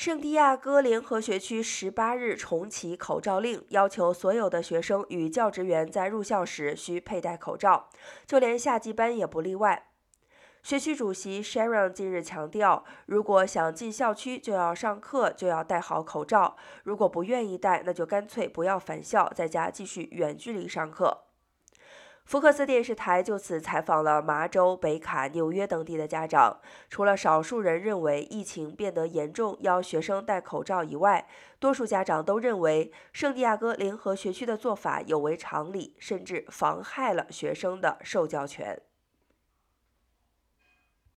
圣地亚哥联合学区十八日重启口罩令，要求所有的学生与教职员在入校时需佩戴口罩，就连夏季班也不例外。学区主席 Sharon 近日强调，如果想进校区就要上课，就要戴好口罩；如果不愿意戴，那就干脆不要返校，在家继续远距离上课。福克斯电视台就此采访了麻州、北卡、纽约等地的家长。除了少数人认为疫情变得严重要学生戴口罩以外，多数家长都认为圣地亚哥联合学区的做法有违常理，甚至妨害了学生的受教权。